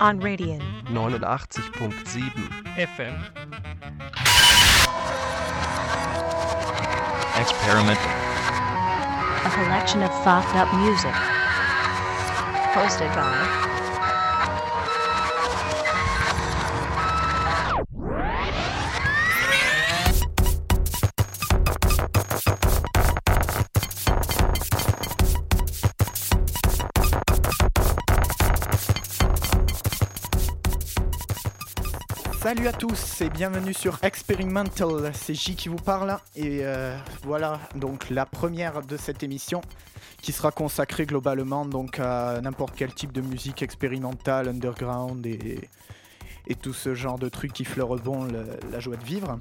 on Radian 89.7 FM. Experimental. a collection of fucked up music. Hosted by Salut à tous et bienvenue sur Experimental, c'est J qui vous parle et euh, voilà donc la première de cette émission qui sera consacrée globalement donc à n'importe quel type de musique expérimentale, underground et, tout ce genre de trucs qui fleurent bon la joie de vivre.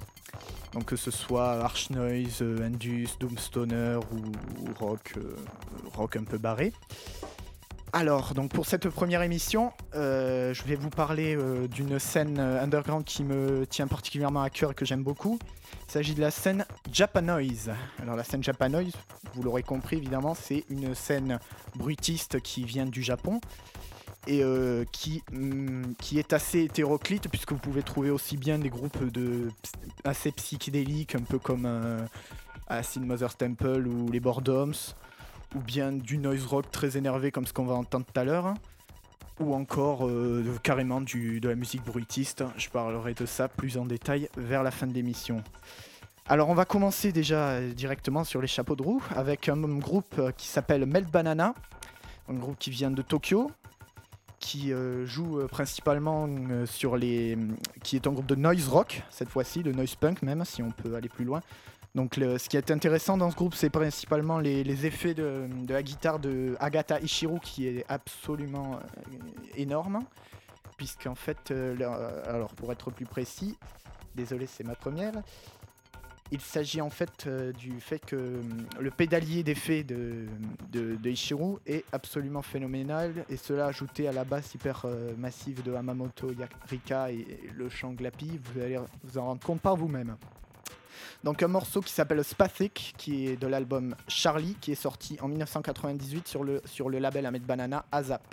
Donc que ce soit Arch Noise, Indus, Doomstoner ou, euh, rock un peu barré. Alors, donc pour cette première émission, euh, je vais vous parler euh, d'une scène euh, underground qui me tient particulièrement à cœur et que j'aime beaucoup. Il s'agit de la scène Japanoise. Alors la scène Japanoise, vous l'aurez compris évidemment, c'est une scène bruitiste qui vient du Japon et qui, hum, qui est assez hétéroclite puisque vous pouvez trouver aussi bien des groupes de assez psychédéliques, un peu comme Acid Mother's Temple ou les Boredoms, ou bien du noise rock très énervé comme ce qu'on va entendre tout à l'heure, ou encore euh, carrément de la musique bruitiste. Je parlerai de ça plus en détail vers la fin de l'émission. Alors on va commencer déjà euh, directement sur les chapeaux de roue avec un groupe euh, qui s'appelle Melt Banana, un groupe qui vient de Tokyo, qui joue principalement sur les... qui est un groupe de noise rock cette fois-ci, de noise punk même si on peut aller plus loin. Donc ce qui est intéressant dans ce groupe, c'est principalement les, effets de, la guitare de Agata Ishiro qui est absolument euh, énorme. Puisqu'en fait, euh, euh, alors pour être plus précis, désolé c'est ma première, il s'agit en fait du fait que le pédalier d'effet de, Ishiro est absolument phénoménal et cela ajouté à la basse hyper massive de Hamamoto Rika et le chant Glappy, vous allez vous en rendre compte par vous-même. Donc un morceau qui s'appelle Spathic, qui est de l'album Charlie, qui est sorti en 1998 sur le, sur le label Ahmed Banana Azap.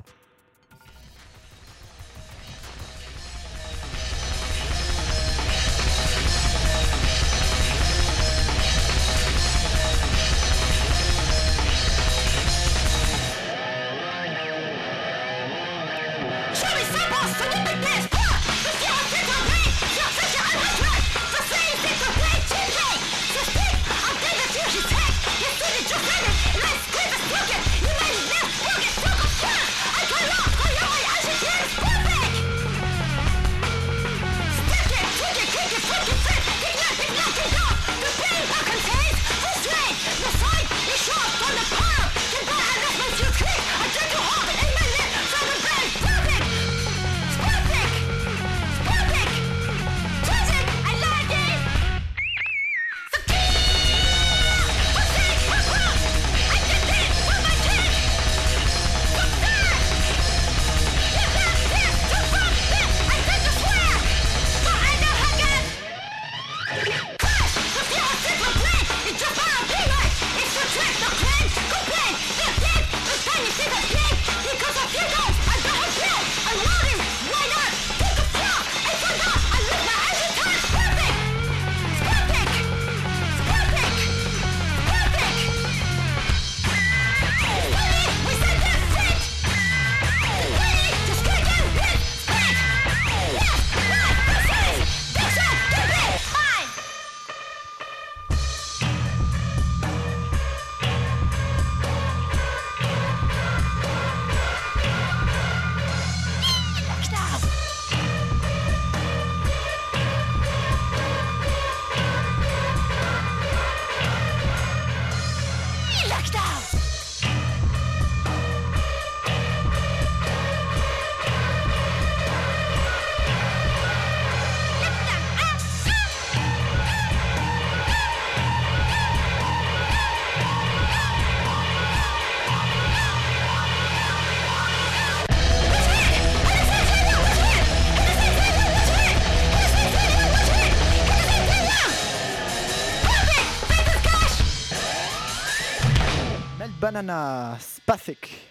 Banana Spathic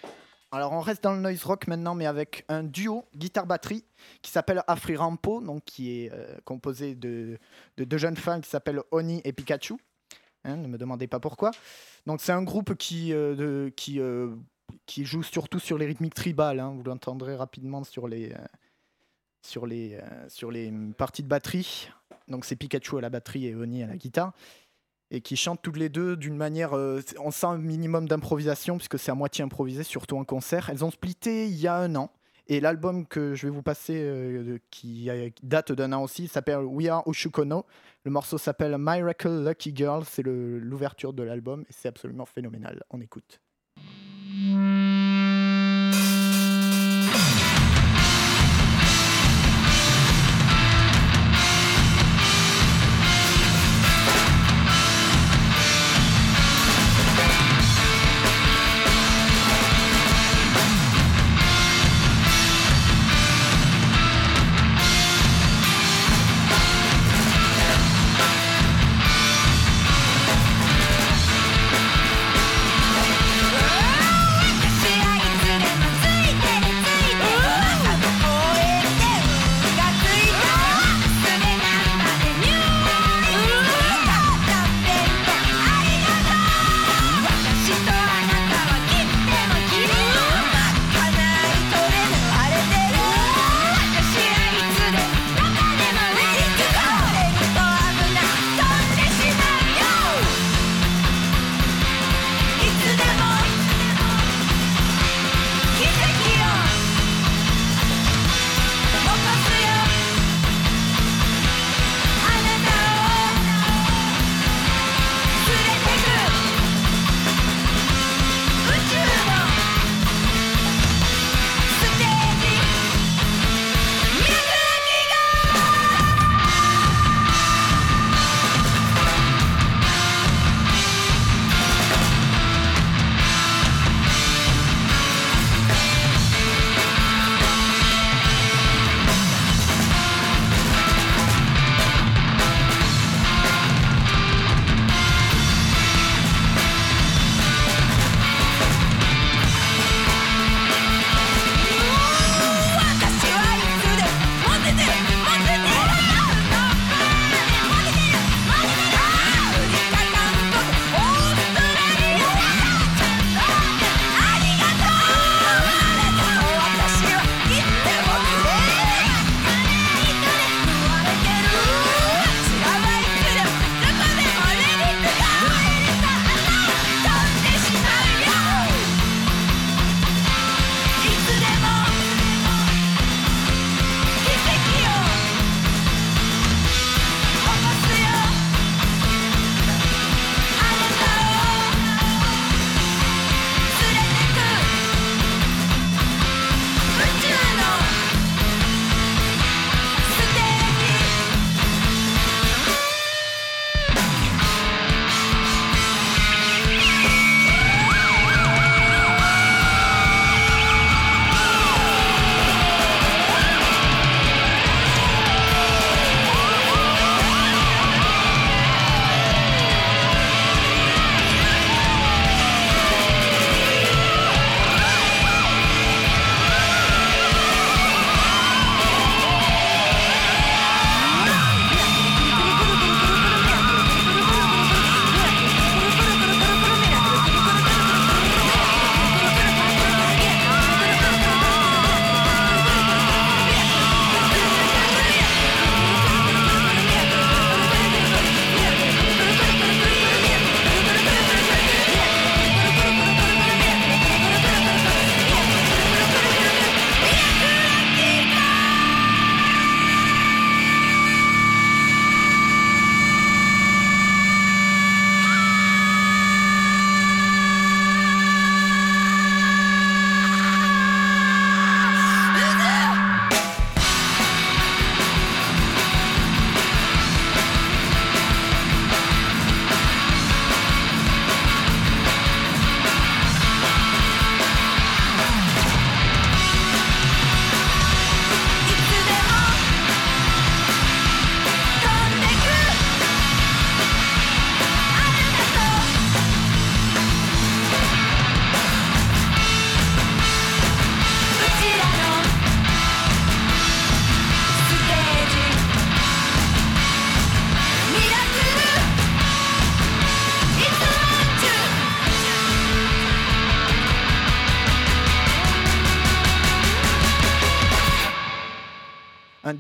Alors on reste dans le noise rock maintenant, mais avec un duo guitare-batterie qui s'appelle Afri Rampo, donc qui est euh, composé de, de deux jeunes femmes qui s'appellent Oni et Pikachu. Hein, ne me demandez pas pourquoi. Donc c'est un groupe qui, euh, euh, joue surtout sur les rythmiques tribales. hein. Vous l'entendrez rapidement sur les, les parties de batterie. Donc c'est Pikachu à la batterie et Oni à la guitare. Et qui chantent toutes les deux d'une manière. euh, on sent un minimum d'improvisation, puisque c'est à moitié improvisé, surtout en concert. Elles ont splitté il y a un an. Et l'album que je vais vous passer, euh, qui date d'un an aussi, s'appelle We Are Oshukono. Le morceau s'appelle Miracle Lucky Girl. C'est l'ouverture de l'album et c'est absolument phénoménal. On écoute.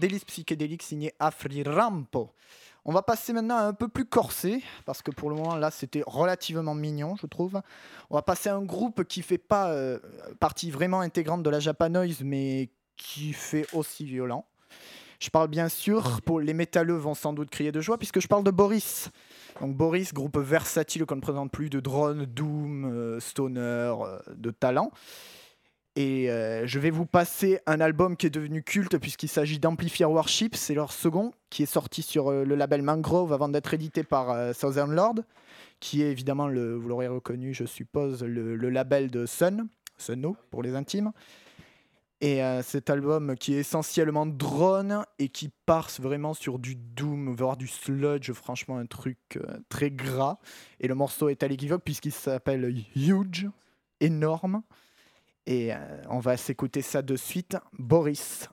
Psychédélique signé Afri Rampo. On va passer maintenant à un peu plus corsé, parce que pour le moment là c'était relativement mignon, je trouve. On va passer à un groupe qui fait pas euh, partie vraiment intégrante de la Japanoise, mais qui fait aussi violent. Je parle bien sûr, pour les métalleux vont sans doute crier de joie, puisque je parle de Boris. Donc Boris, groupe versatile qu'on ne présente plus de drone, doom, euh, stoner, euh, de talent. Et euh, je vais vous passer un album qui est devenu culte puisqu'il s'agit d'Amplifier Warship. C'est leur second qui est sorti sur le label Mangrove avant d'être édité par Southern Lord, qui est évidemment, le, vous l'aurez reconnu, je suppose, le, label de Sun, Sunno pour les intimes. Et euh, cet album qui est essentiellement drone et qui part vraiment sur du doom, voire du sludge, franchement un truc euh, très gras. Et le morceau est à l'équivoque puisqu'il s'appelle Huge, énorme. Et on va s'écouter ça de suite. Boris.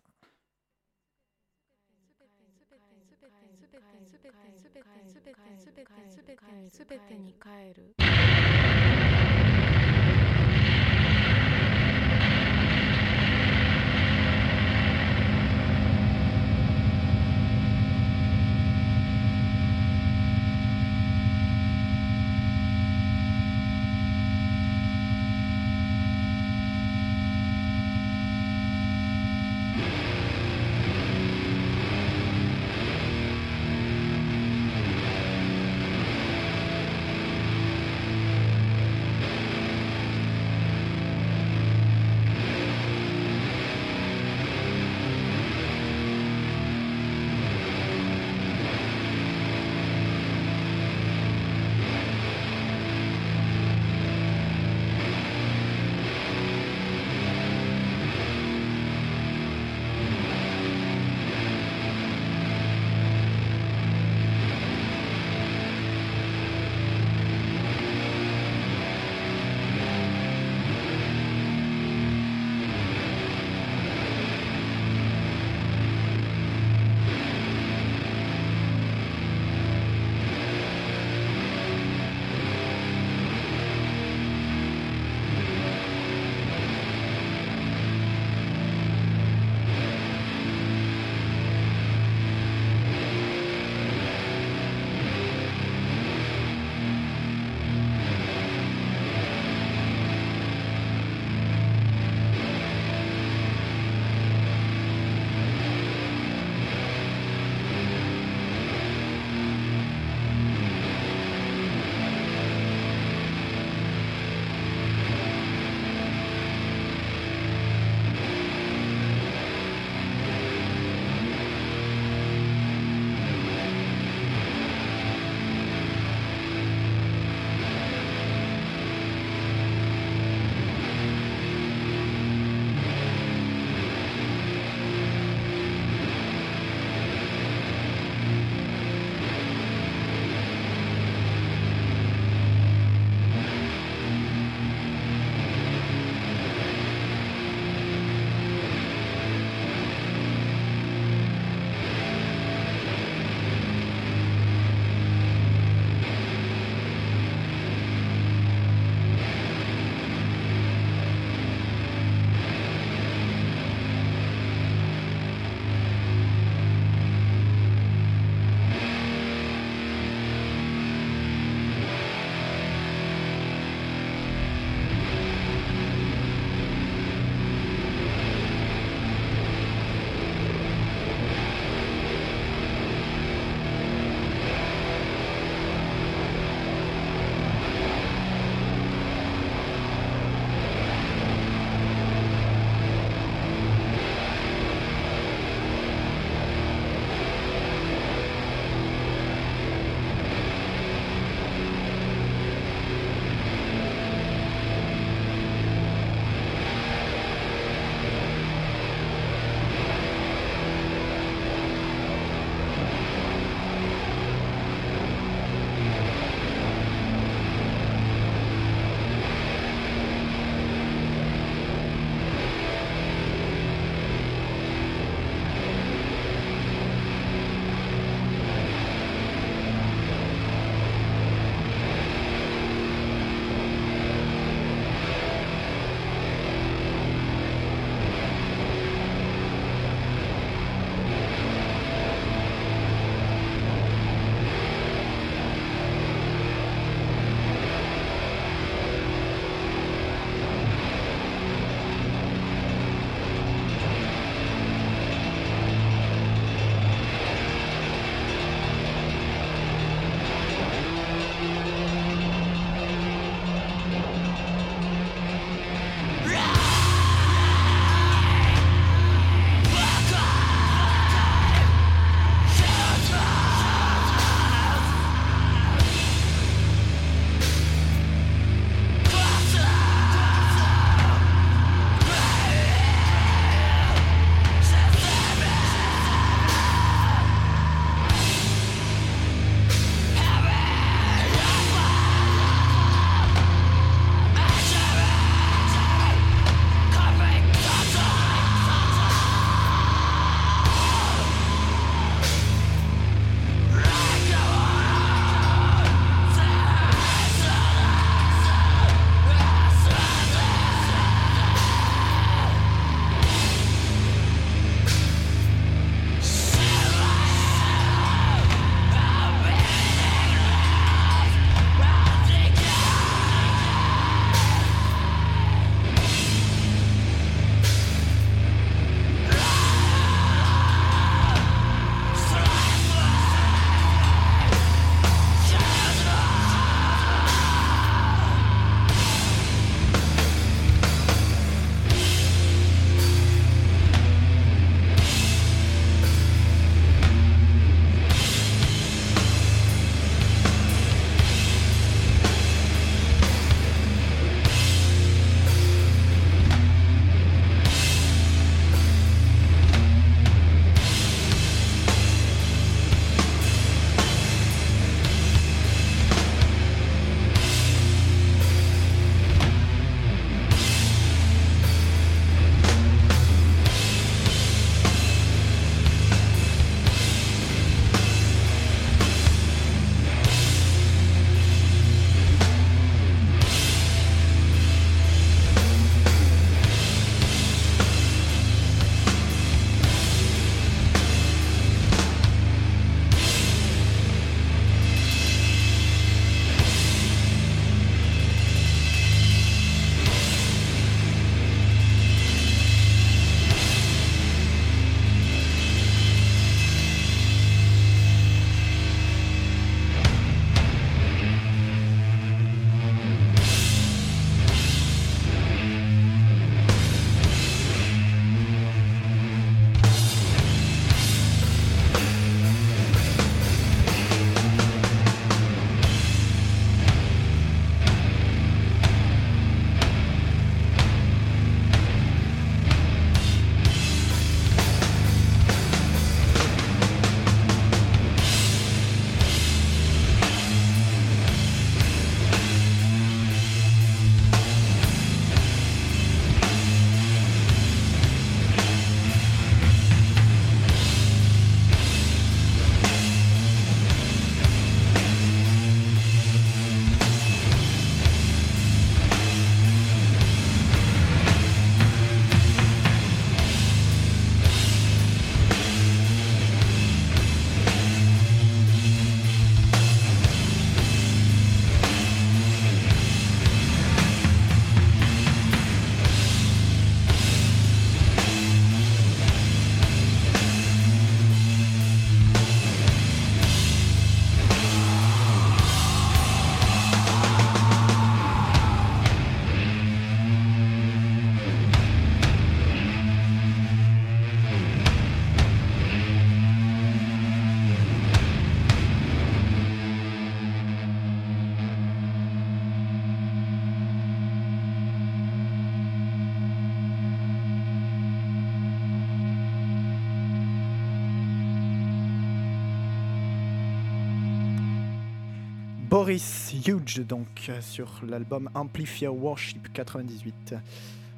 Huge, donc, euh, sur l'album Amplifier Worship 98.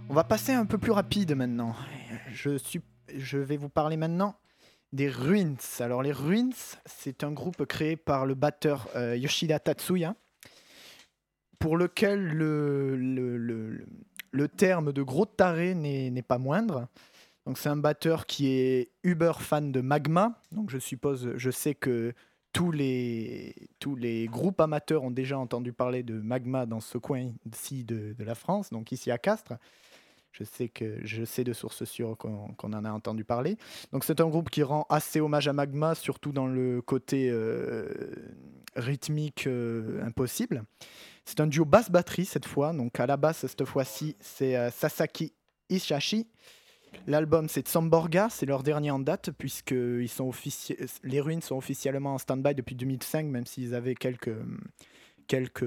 On va passer un peu plus rapide maintenant. Je, suis, je vais vous parler maintenant des Ruins. Alors, les Ruins, c'est un groupe créé par le batteur euh, Yoshida Tatsuya, pour lequel le, le, le, le terme de gros taré n'est pas moindre. Donc, c'est un batteur qui est uber fan de Magma. Donc, je suppose, je sais que tous les, tous les groupes amateurs ont déjà entendu parler de Magma dans ce coin-ci de, la France, donc ici à Castres. Je sais, que, je sais de sources sûres qu'on en a entendu parler. Donc c'est un groupe qui rend assez hommage à Magma, surtout dans le côté euh, rythmique euh, impossible. C'est un duo basse-batterie cette fois. Donc à la basse, cette fois-ci, c'est euh, Sasaki Ishashi L'album, c'est Tsamborga, c'est leur dernier en date, puisque ils sont les ruines sont officiellement en stand-by depuis 2005, même s'ils avaient quelques, quelques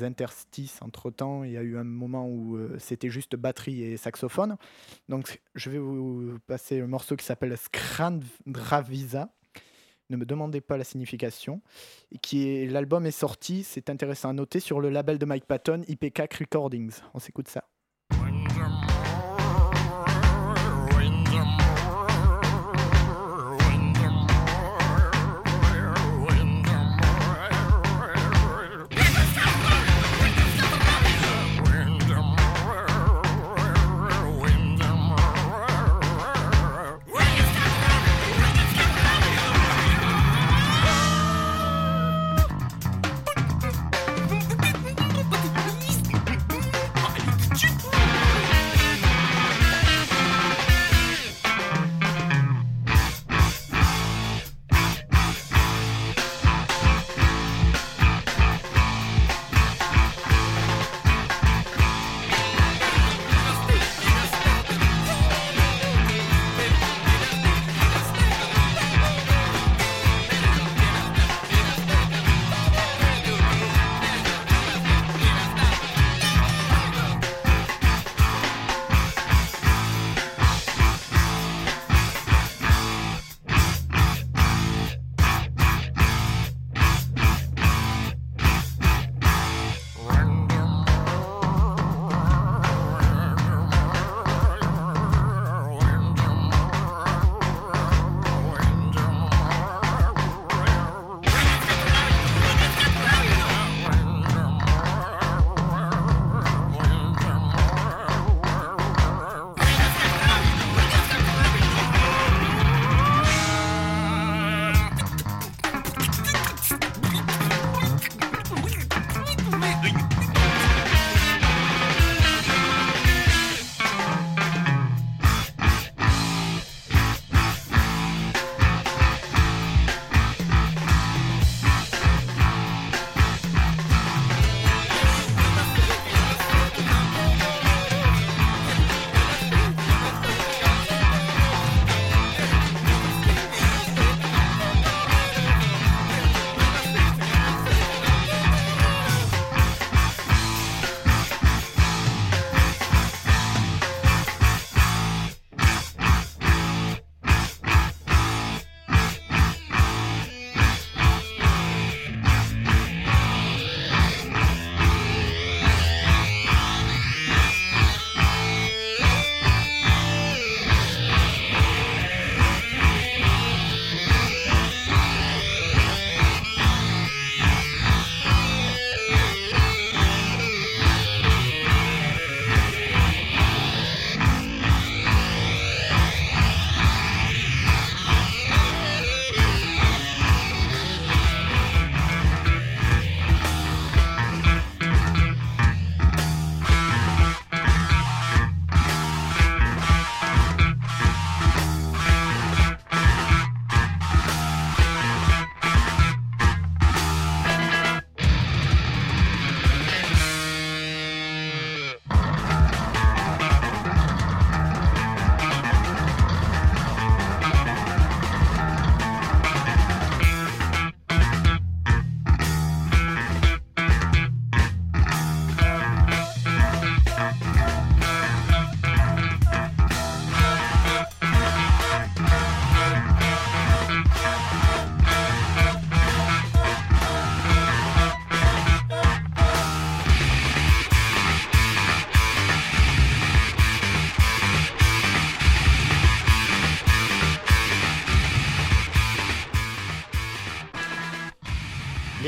interstices entre temps. Il y a eu un moment où euh, c'était juste batterie et saxophone. Donc, je vais vous passer un morceau qui s'appelle Skrandravisa. Ne me demandez pas la signification. qui est l'album est sorti, c'est intéressant à noter, sur le label de Mike Patton, IPK Recordings. On s'écoute ça.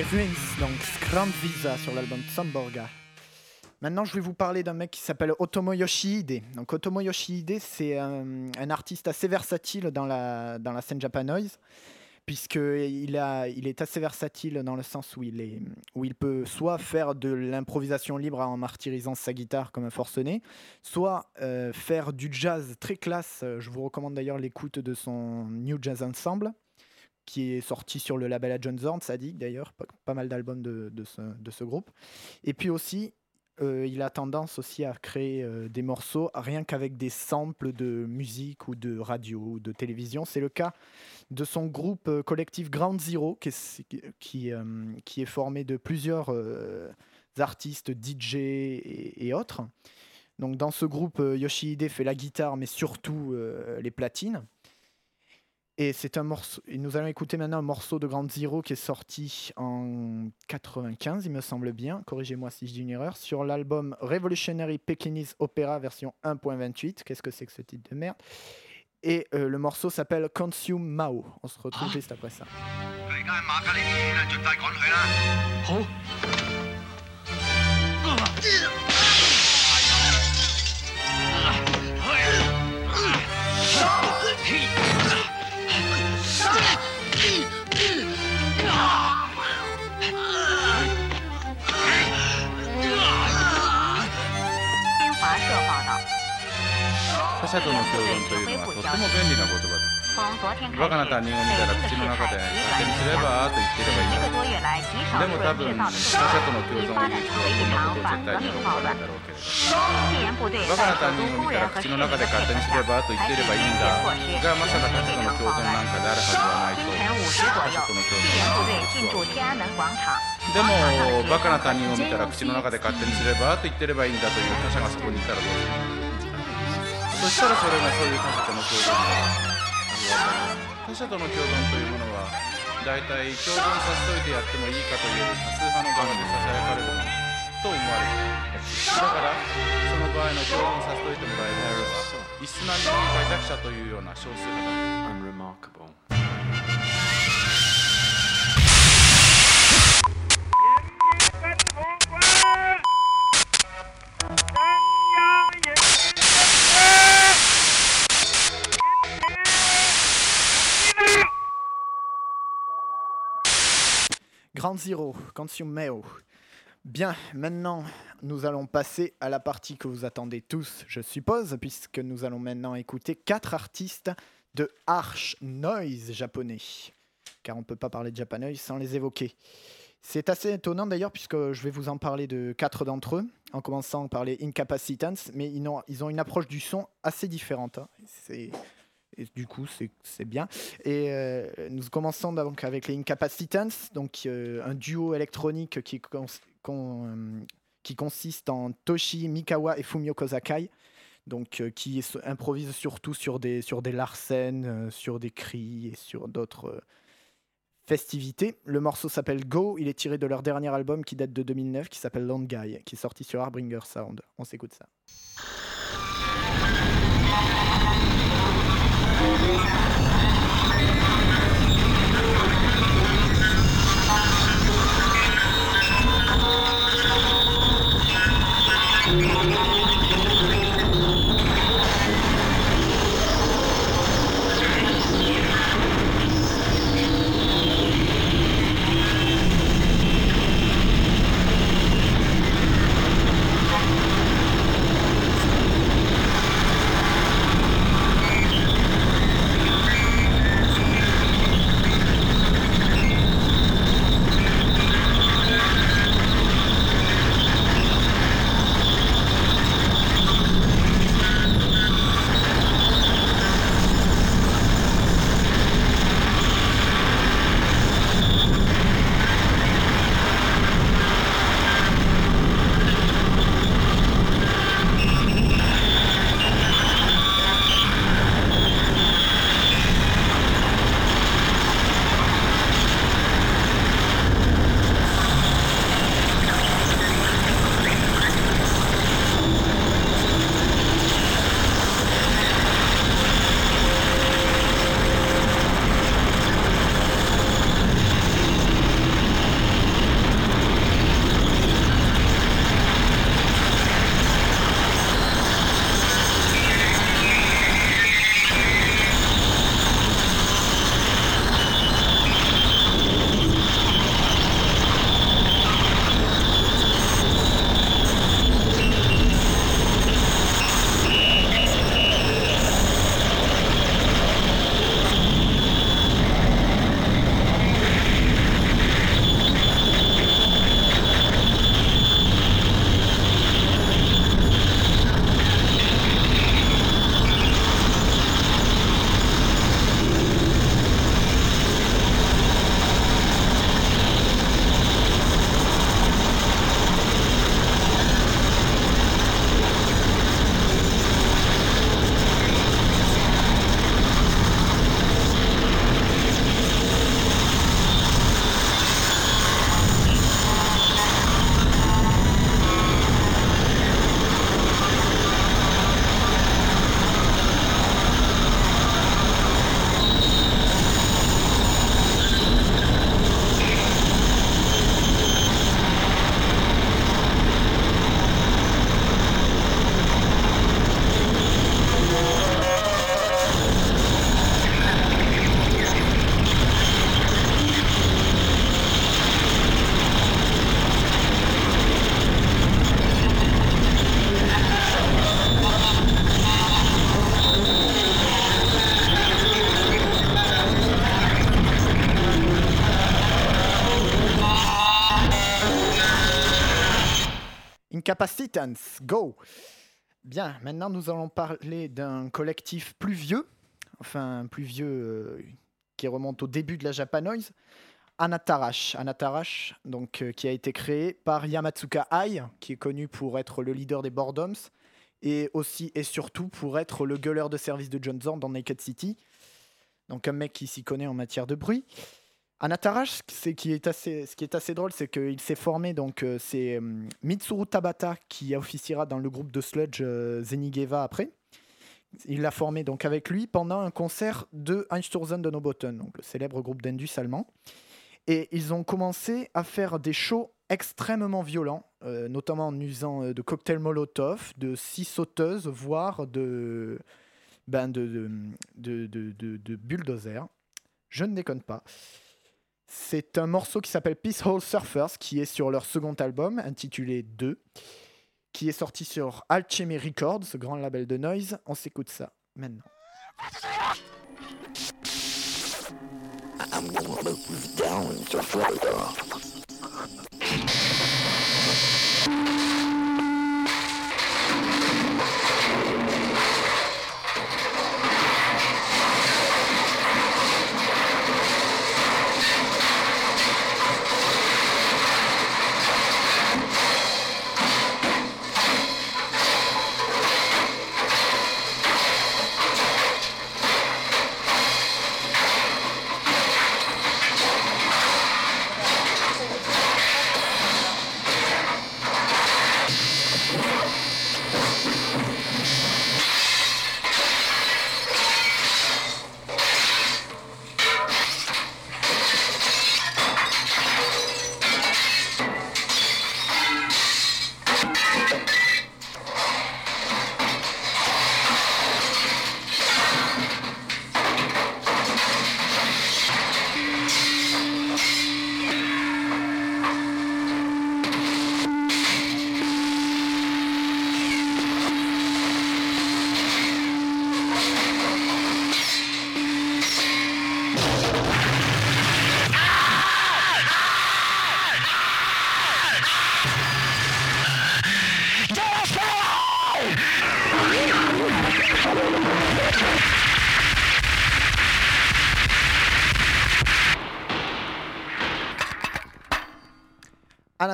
Les Ruins, donc Grand Visa sur l'album Samborga. Maintenant, je vais vous parler d'un mec qui s'appelle Otomo Yoshihide. Donc, Otomo Yoshihide, c'est un, artiste assez versatile dans la, dans la scène japanoise, puisqu'il il est assez versatile dans le sens où il, est, où il peut soit faire de l'improvisation libre en martyrisant sa guitare comme un forcené, soit euh, faire du jazz très classe. Je vous recommande d'ailleurs l'écoute de son New Jazz Ensemble qui est sorti sur le label à John Zorn, Sadik d'ailleurs, pas, mal d'albums de, ce, groupe. Et puis aussi, euh, il a tendance aussi à créer euh, des morceaux rien qu'avec des samples de musique ou de radio ou de télévision. C'est le cas de son groupe euh, collectif Ground Zero, qui est, formé de plusieurs artistes, DJ et, et, autres. Donc dans ce groupe, Yoshihide fait la guitare, mais surtout les platines. Et c'est un morceau. Et nous allons écouter maintenant un morceau de Grand Zero qui est sorti en 95, il me semble bien. Corrigez-moi si je dis une erreur. Sur l'album Revolutionary Pekingese Opera version 1.28. Qu'est-ce que c'est que ce titre de merde Et euh, le morceau s'appelle Consume Mao. On se retrouve ah. juste après ça. Oh. 他新华社报道。他下周能飞吗？飞不了。便利，バカな他人を見たら口の中で勝手にすればと言ってればいいんだでも多分他者との共存を言う人はこんなことを絶対に喜ばないだろうけれどバカな他人を見たら口の中で勝手にすればと言ってればいいんだがまさか他者との共存なんかであるはずはないと他者との共存はでもバカな他人を見たら口の中で勝手にすればと言ってればいいんだという他者がそこにいたらどうするそしたらそれがそういう他者との共存だ他者との共存というものは大体共存させといてやってもいいかという多数派の側でささやかれるものと思われるだからその場合の共存させといてもらえるのはイスナミ理解弱者というような少数派だ。Grand Zero, Consume Meo. Bien, maintenant, nous allons passer à la partie que vous attendez tous, je suppose, puisque nous allons maintenant écouter quatre artistes de Arch Noise japonais. Car on ne peut pas parler de Japanoise sans les évoquer. C'est assez étonnant d'ailleurs, puisque je vais vous en parler de quatre d'entre eux, en commençant par les Incapacitants, mais ils ont, ils ont une approche du son assez différente. Hein. C'est et du coup, c'est bien. Et euh, nous commençons donc avec les Incapacitants, donc euh, un duo électronique euh, qui, consiste en Toshi Mikawa et Fumio Kozakai, donc qui improvise surtout sur des, sur des larcènes, sur des cris et sur d'autres festivités. Le morceau s'appelle Go, il est tiré de leur dernier album qui date de 2009, qui s'appelle Long Guy, qui est sorti sur Harbinger Sound. On s'écoute ça. Yeah. Go Bien, maintenant nous allons parler d'un collectif plus vieux, enfin plus vieux euh, qui remonte au début de la Japanoise, Anatarash. Anatarash, donc, euh, qui a été créé par Yamatsuka Ai, qui est connu pour être le leader des Boredoms, et aussi et surtout pour être le gueuleur de service de John Zorn dans Naked City. Donc un mec qui s'y connaît en matière de bruit. Anatarash, ce qui est assez drôle, c'est qu'il s'est formé, donc euh, c'est euh, Mitsuru Tabata qui officiera dans le groupe de sludge euh, Zenigeva après. Il l'a formé donc avec lui pendant un concert de Einstürzen de Nobotten, donc le célèbre groupe d'Indus allemand. Et ils ont commencé à faire des shows extrêmement violents, notamment en usant de cocktails Molotov, de scie sauteuses, voire de, ben de, de, de, de bulldozer. Je ne déconne pas. C'est un morceau qui s'appelle Peace Hole Surfers, qui est sur leur second album, intitulé 2, qui est sorti sur Alchemy Records, ce grand label de noise. On s'écoute ça maintenant.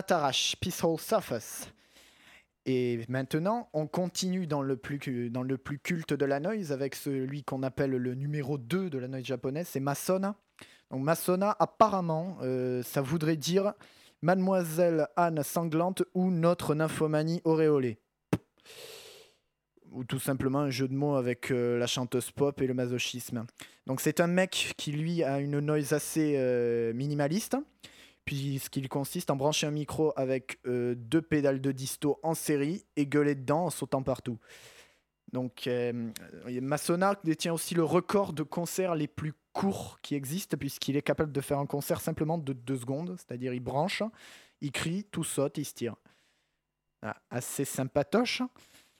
Anatarash, Peaceful Surface. Et maintenant, on continue dans le, plus, dans le plus culte de la noise avec celui qu'on appelle le numéro 2 de la noise japonaise, c'est Masona. Donc Masona, apparemment, euh, ça voudrait dire Mademoiselle Anne sanglante ou notre nymphomanie auréolée. Ou tout simplement un jeu de mots avec euh, la chanteuse pop et le masochisme. Donc c'est un mec qui lui a une noise assez euh, minimaliste puisqu'il consiste en brancher un micro avec euh, deux pédales de disto en série et gueuler dedans en sautant partout. Donc, euh, détient aussi le record de concerts les plus courts qui existent, puisqu'il est capable de faire un concert simplement de deux secondes, c'est-à-dire il branche, il crie, tout saute, il se tire. Ah, assez sympatoche.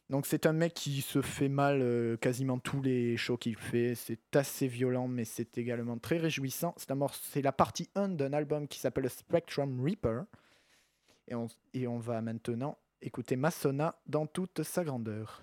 Donc c'est un mec qui se fait mal euh, quasiment tous les shows qu'il fait. C'est assez violent, mais c'est également très réjouissant. C'est la partie 1 d'un album qui s'appelle Spectrum Reaper. Et on, et on va maintenant écouter Masona dans toute sa grandeur.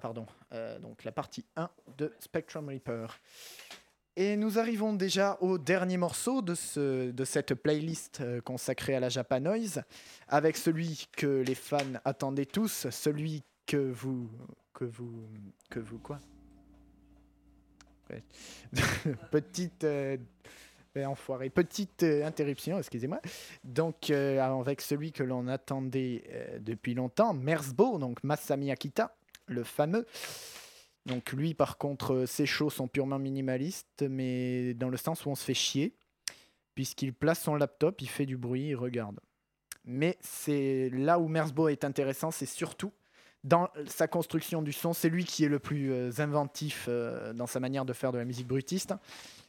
Pardon. Euh, donc la partie 1 de Spectrum Reaper. Et nous arrivons déjà au dernier morceau de, ce, de cette playlist euh, consacrée à la Japanoise, avec celui que les fans attendaient tous, celui que vous... que vous... que vous quoi? Petite enfoiré. Petite interruption, excusez-moi. Donc, avec celui que l'on attendait depuis longtemps, Mersbo, donc Masami Akita, le fameux. Donc, lui, par contre, ses shows sont purement minimalistes, mais dans le sens où on se fait chier, puisqu'il place son laptop, il fait du bruit, il regarde. Mais c'est là où Mersbo est intéressant, c'est surtout dans sa construction du son. C'est lui qui est le plus euh, inventif euh, dans sa manière de faire de la musique brutiste.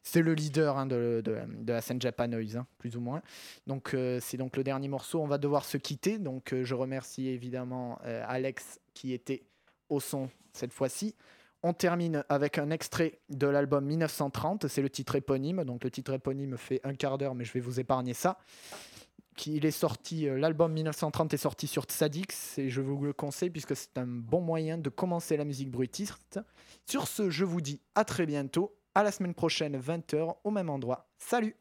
C'est le leader hein, de, la scène japanoise, hein, plus ou moins. Donc euh, c'est donc le dernier morceau. On va devoir se quitter. Donc je remercie évidemment Alex qui était au son cette fois-ci. On termine avec un extrait de l'album 1930. C'est le titre éponyme. Donc le titre éponyme fait un quart d'heure, mais je vais vous épargner ça il est sorti, euh, l'album 1930 est sorti sur Tsadix et je vous le conseille puisque c'est un bon moyen de commencer la musique brutiste. Sur ce, je vous dis à très bientôt, à la semaine prochaine, 20h au même endroit. Salut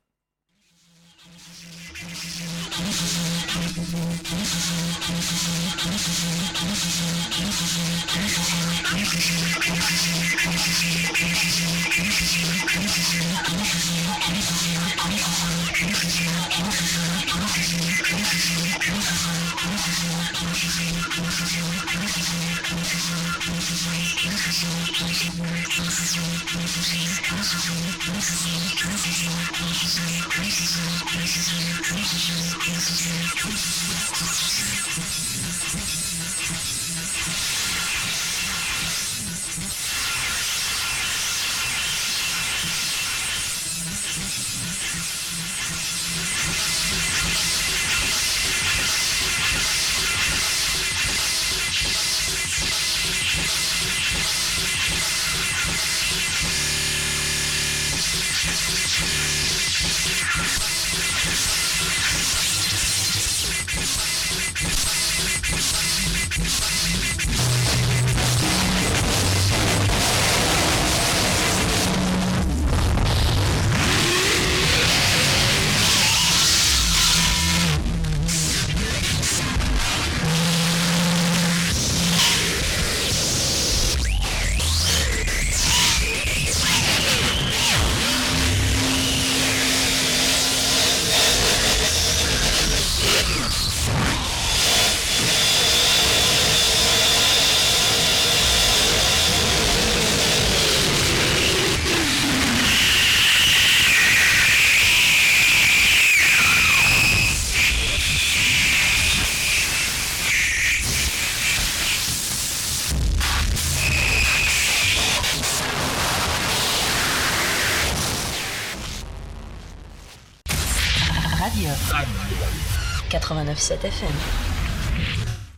This is Thank you. FM.